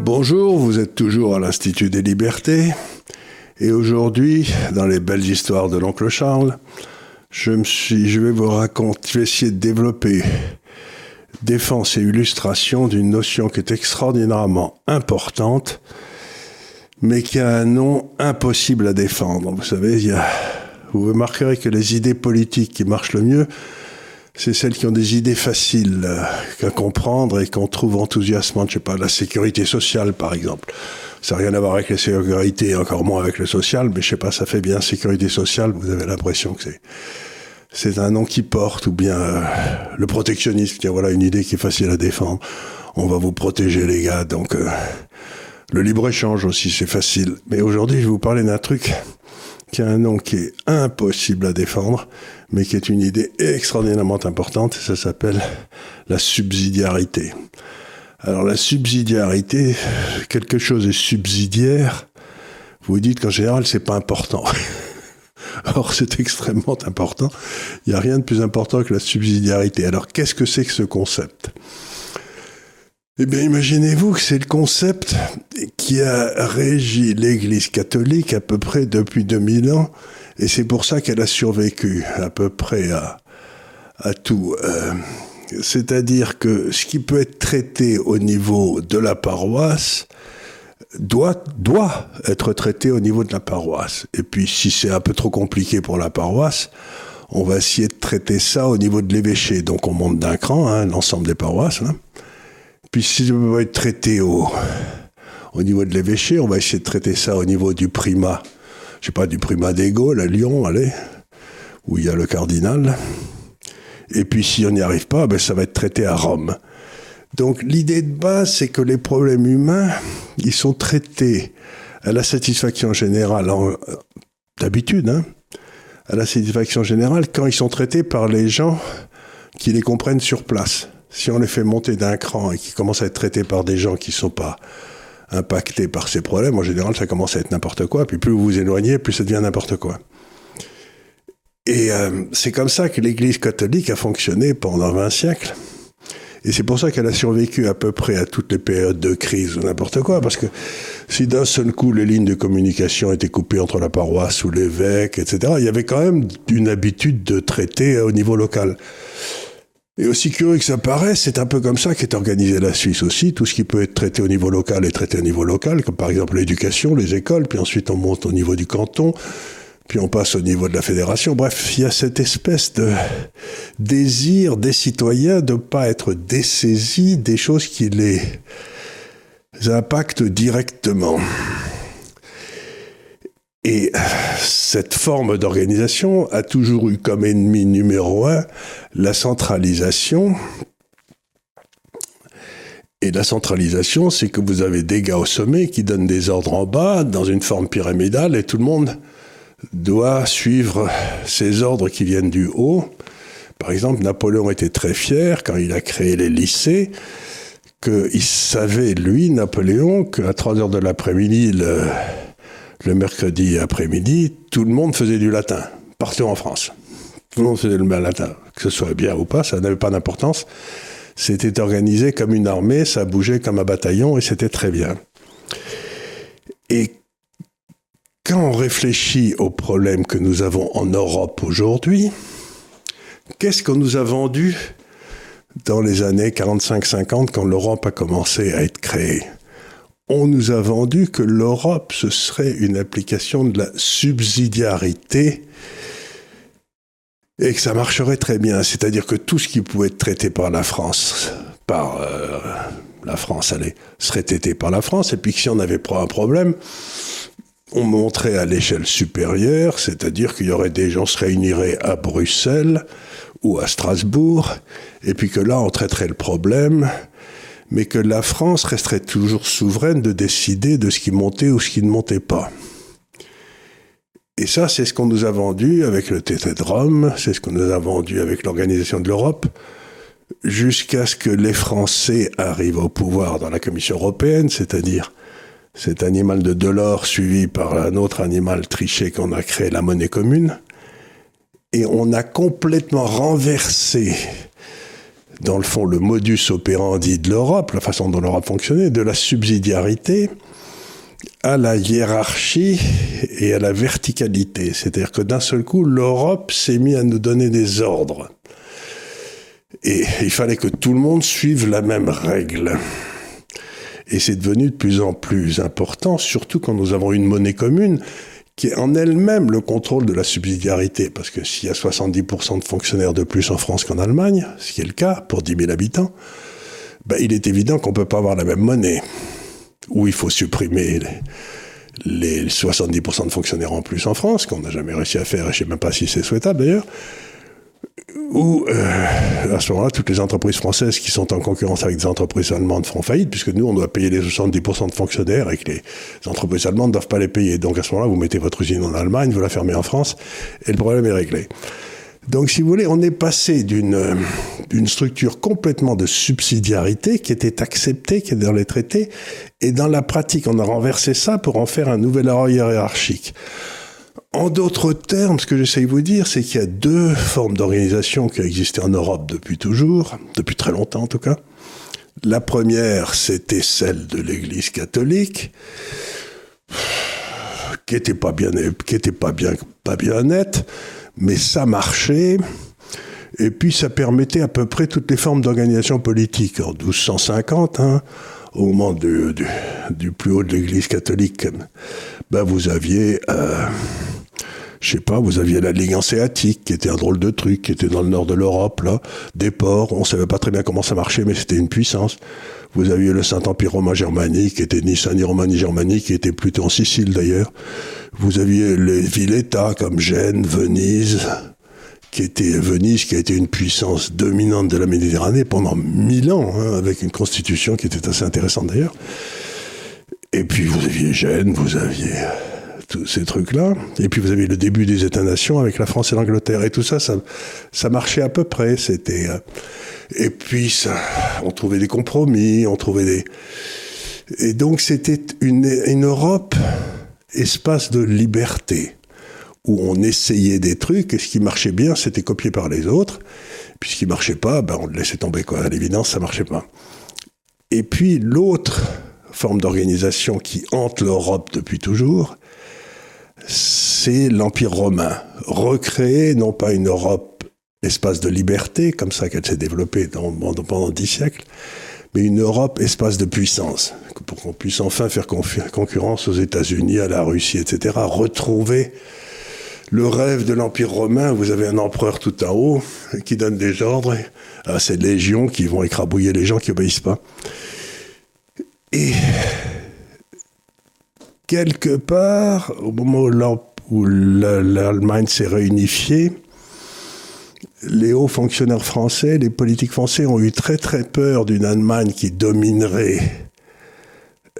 Bonjour, vous êtes toujours à l'Institut des Libertés. Et aujourd'hui, dans les belles histoires de l'oncle Charles, je, vais vous raconter, je vais essayer de développer défense et illustration d'une notion qui est extraordinairement importante, mais qui a un nom impossible à défendre. Vous savez, vous remarquerez que les idées politiques qui marchent le mieux, c'est celles qui ont des idées faciles euh, à comprendre et qu'on trouve enthousiasmantes. Je sais pas, la sécurité sociale, par exemple. Ça n'a rien à voir avec la sécurité, encore moins avec le social, mais je sais pas, ça fait bien sécurité sociale. Vous avez l'impression que c'est c'est un nom qui porte, ou bien euh, le protectionnisme. Tiens, voilà une idée qui est facile à défendre. On va vous protéger, les gars. Donc, euh, le libre échange aussi, c'est facile. Mais aujourd'hui, je vais vous parler d'un truc qui a un nom qui est impossible à défendre, mais qui est une idée extraordinairement importante, ça s'appelle la subsidiarité. Alors la subsidiarité, quelque chose est subsidiaire, vous dites qu'en général c'est pas important. Or c'est extrêmement important. Il n'y a rien de plus important que la subsidiarité. Alors qu'est-ce que c'est que ce concept? Eh bien, imaginez-vous que c'est le concept qui a régi l'Église catholique à peu près depuis 2000 ans, et c'est pour ça qu'elle a survécu à peu près à, tout. Euh, c'est-à-dire que ce qui peut être traité au niveau de la paroisse doit, doit être traité au niveau de la paroisse. Et puis, si c'est un peu trop compliqué pour la paroisse, on va essayer de traiter ça au niveau de l'évêché. Donc, on monte d'un cran, hein, l'ensemble des paroisses. Hein. Puis si ça peut être traité au, au niveau de l'évêché, on va essayer de traiter ça au niveau du primat. Je sais pas, du primat des Gaules à Lyon, allez, où il y a le cardinal. Et puis si on n'y arrive pas, ben, ça va être traité à Rome. Donc l'idée de base, c'est que les problèmes humains, ils sont traités à la satisfaction générale, d'habitude, hein, à la satisfaction générale, quand ils sont traités par les gens qui les comprennent sur place si on les fait monter d'un cran et qu'ils commencent à être traités par des gens qui ne sont pas impactés par ces problèmes, en général, ça commence à être n'importe quoi. Puis plus vous vous éloignez, plus ça devient n'importe quoi. Et euh, c'est comme ça que l'Église catholique a fonctionné pendant 20 siècles. Et c'est pour ça qu'elle a survécu à peu près à toutes les périodes de crise ou n'importe quoi. Parce que si d'un seul coup les lignes de communication étaient coupées entre la paroisse ou l'évêque, etc., il y avait quand même une habitude de traiter au niveau local. Et aussi curieux que ça paraisse, c'est un peu comme ça qu'est organisée la Suisse aussi. Tout ce qui peut être traité au niveau local est traité au niveau local, comme par exemple l'éducation, les écoles, puis ensuite on monte au niveau du canton, puis on passe au niveau de la fédération. Bref, il y a cette espèce de désir des citoyens de ne pas être dessaisis des choses qui les impactent directement. Et cette forme d'organisation a toujours eu comme ennemi numéro un la centralisation. Et la centralisation, c'est que vous avez des gars au sommet qui donnent des ordres en bas dans une forme pyramidale et tout le monde doit suivre ces ordres qui viennent du haut. Par exemple, Napoléon était très fier quand il a créé les lycées qu'il savait, lui, Napoléon, qu'à 3 heures de l'après-midi, le, le mercredi après-midi, tout le monde faisait du latin, partout en France. Tout le monde faisait le latin, que ce soit bien ou pas, ça n'avait pas d'importance. C'était organisé comme une armée, ça bougeait comme un bataillon et c'était très bien. Et quand on réfléchit aux problèmes que nous avons en Europe aujourd'hui, qu'est-ce qu'on nous a vendu dans les années 45-50 quand l'Europe a commencé à être créée? On nous a vendu que l'Europe, ce serait une application de la subsidiarité et que ça marcherait très bien. C'est-à-dire que tout ce qui pouvait être traité par la France, par euh, la France, serait traité par la France, et puis que si on n'avait pas un problème, on monterait à l'échelle supérieure, c'est-à-dire qu'il y aurait des gens se réuniraient à Bruxelles ou à Strasbourg, et puis que là, on traiterait le problème, mais que la France resterait toujours souveraine de décider de ce qui montait ou ce qui ne montait pas. Et ça, c'est ce qu'on nous a vendu avec le traité de Rome, c'est ce qu'on nous a vendu avec l'organisation de l'Europe, jusqu'à ce que les Français arrivent au pouvoir dans la Commission européenne, c'est-à-dire cet animal de Delors suivi par un autre animal triché qu'on a créé, la monnaie commune. Et on a complètement renversé dans le fond, le modus operandi de l'Europe, la façon dont l'Europe fonctionnait, de la subsidiarité à la hiérarchie et à la verticalité. C'est-à-dire que d'un seul coup, l'Europe s'est mise à nous donner des ordres. Et il fallait que tout le monde suive la même règle. Et c'est devenu de plus en plus important, surtout quand nous avons une monnaie commune qui est en elle-même le contrôle de la subsidiarité. Parce que s'il y a 70% de fonctionnaires de plus en France qu'en Allemagne, ce qui est le cas pour 10 000 habitants, ben, il est évident qu'on ne peut pas avoir la même monnaie. Ou il faut supprimer les, les 70% de fonctionnaires en plus en France, qu'on n'a jamais réussi à faire, et je ne sais même pas si c'est souhaitable d'ailleurs où, euh, à ce moment-là, toutes les entreprises françaises qui sont en concurrence avec des entreprises allemandes feront faillite, puisque nous, on doit payer les 70% de fonctionnaires et que les entreprises allemandes ne doivent pas les payer. Donc, à ce moment-là, vous mettez votre usine en Allemagne, vous la fermez en France, et le problème est réglé. Donc, si vous voulez, on est passé d'une d'une structure complètement de subsidiarité qui était acceptée, qui est dans les traités, et dans la pratique, on a renversé ça pour en faire un nouvel ordre hiérarchique. En d'autres termes, ce que j'essaye de vous dire, c'est qu'il y a deux formes d'organisation qui ont existé en Europe depuis toujours, depuis très longtemps en tout cas. La première, c'était celle de l'Église catholique, qui était pas bien, qui était pas bien, pas bien nette, mais ça marchait. Et puis ça permettait à peu près toutes les formes d'organisation politique. En 1250, hein, au moment du, du, plus haut de l'Église catholique, ben vous aviez euh, je sais pas, vous aviez la Ligue hanséatique, qui était un drôle de truc, qui était dans le nord de l'Europe, là, des ports, on savait pas très bien comment ça marchait, mais c'était une puissance. Vous aviez le Saint-Empire romain germanique, qui était ni saint ni ni germanique, qui était plutôt en Sicile d'ailleurs. Vous aviez les villes-États comme Gênes, Venise, qui était Venise, qui a été une puissance dominante de la Méditerranée pendant mille ans, hein, avec une constitution qui était assez intéressante d'ailleurs. Et puis vous aviez Gênes, vous aviez ces trucs-là. Et puis vous avez le début des États-nations avec la France et l'Angleterre. Et tout ça, ça, ça marchait à peu près. C'était. Euh, et puis on trouvait des compromis, on trouvait des. Et donc c'était une, une Europe, espace de liberté, où on essayait des trucs, et ce qui marchait bien, c'était copié par les autres. Puis ce qui marchait pas, ben on le laissait tomber, quoi. À l'évidence, ça marchait pas. Et puis l'autre forme d'organisation qui hante l'Europe depuis toujours, c'est l'Empire romain. Recréer non pas une Europe espace de liberté, comme ça qu'elle s'est développée pendant dix siècles, mais une Europe espace de puissance, pour qu'on puisse enfin faire concurrence aux États-Unis, à la Russie, etc. Retrouver le rêve de l'Empire romain, vous avez un empereur tout en haut qui donne des ordres à ces légions qui vont écrabouiller les gens qui obéissent pas. Et quelque part, au moment où l'Allemagne s'est réunifiée, les hauts fonctionnaires français, les politiques français ont eu très très peur d'une Allemagne qui dominerait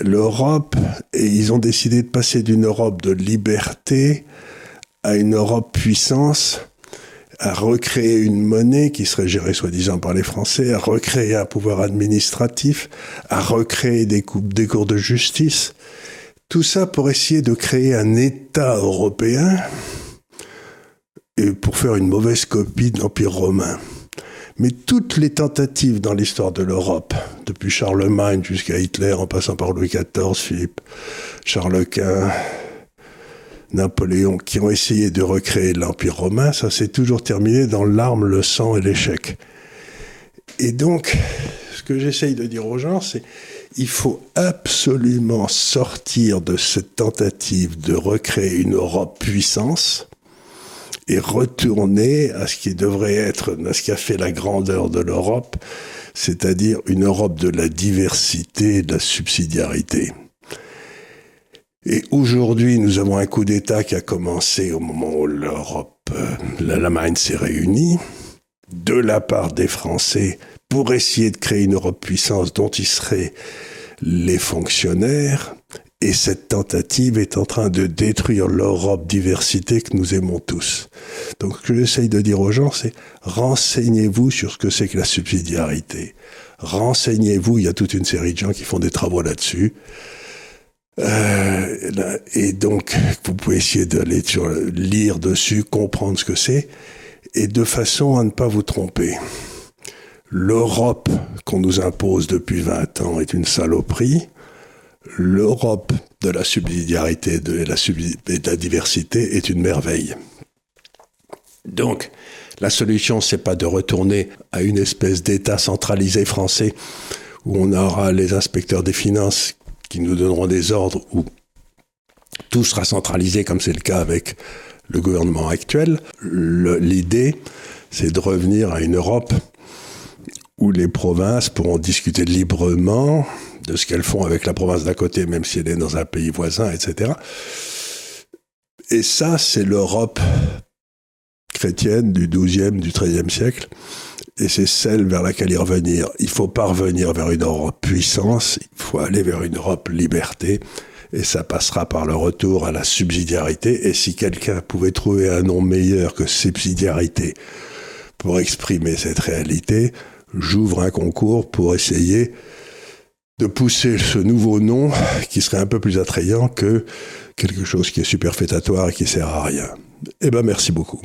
l'Europe et ils ont décidé de passer d'une Europe de liberté à une Europe puissance, à recréer une monnaie qui serait gérée soi-disant par les Français, à recréer un pouvoir administratif, à recréer des, des cours de justice. Tout ça pour essayer de créer un État européen et pour faire une mauvaise copie de l'Empire romain. Mais toutes les tentatives dans l'histoire de l'Europe, depuis Charlemagne jusqu'à Hitler, en passant par Louis XIV, Philippe, Charles Quint, Napoléon, qui ont essayé de recréer l'Empire romain, ça s'est toujours terminé dans l'arme, le sang et l'échec. Et donc, ce que j'essaye de dire aux gens, c'est il faut absolument sortir de cette tentative de recréer une Europe puissance et retourner à ce qui devrait être, à ce qui a fait la grandeur de l'Europe, c'est-à-dire une Europe de la diversité et de la subsidiarité. Et aujourd'hui, nous avons un coup d'État qui a commencé au moment où l'Europe, euh, l'Allemagne s'est réunie, de la part des Français, pour essayer de créer une Europe puissance dont ils seraient les fonctionnaires. Et cette tentative est en train de détruire l'Europe diversité que nous aimons tous. Donc ce que j'essaye de dire aux gens, c'est renseignez-vous sur ce que c'est que la subsidiarité. Renseignez-vous, il y a toute une série de gens qui font des travaux là-dessus. Euh, et donc, vous pouvez essayer d'aller lire dessus, comprendre ce que c'est, et de façon à ne pas vous tromper. l'Europe qu'on nous impose depuis 20 ans est une saloperie, l'Europe de la subsidiarité et de la, diversité est une merveille. Donc, la solution, c'est pas de retourner à une espèce d'État centralisé français où on aura les inspecteurs des finances qui nous donneront des ordres, où tout sera centralisé comme c'est le cas avec le gouvernement actuel. L'idée, c'est de revenir à une Europe où les provinces pourront discuter librement de ce qu'elles font avec la province d'à côté, même si elle est dans un pays voisin, etc. Et ça, c'est l'Europe chrétienne du XIIe, du XIIIe siècle. Et c'est celle vers laquelle y revenir. Il faut pas revenir vers une Europe puissance, il faut aller vers une Europe liberté. Et ça passera par le retour à la subsidiarité. Et si quelqu'un pouvait trouver un nom meilleur que subsidiarité pour exprimer cette réalité, j'ouvre un concours pour essayer de pousser ce nouveau nom qui serait un peu plus attrayant que quelque chose qui est superfétatoire et qui sert à rien. Eh ben, merci beaucoup.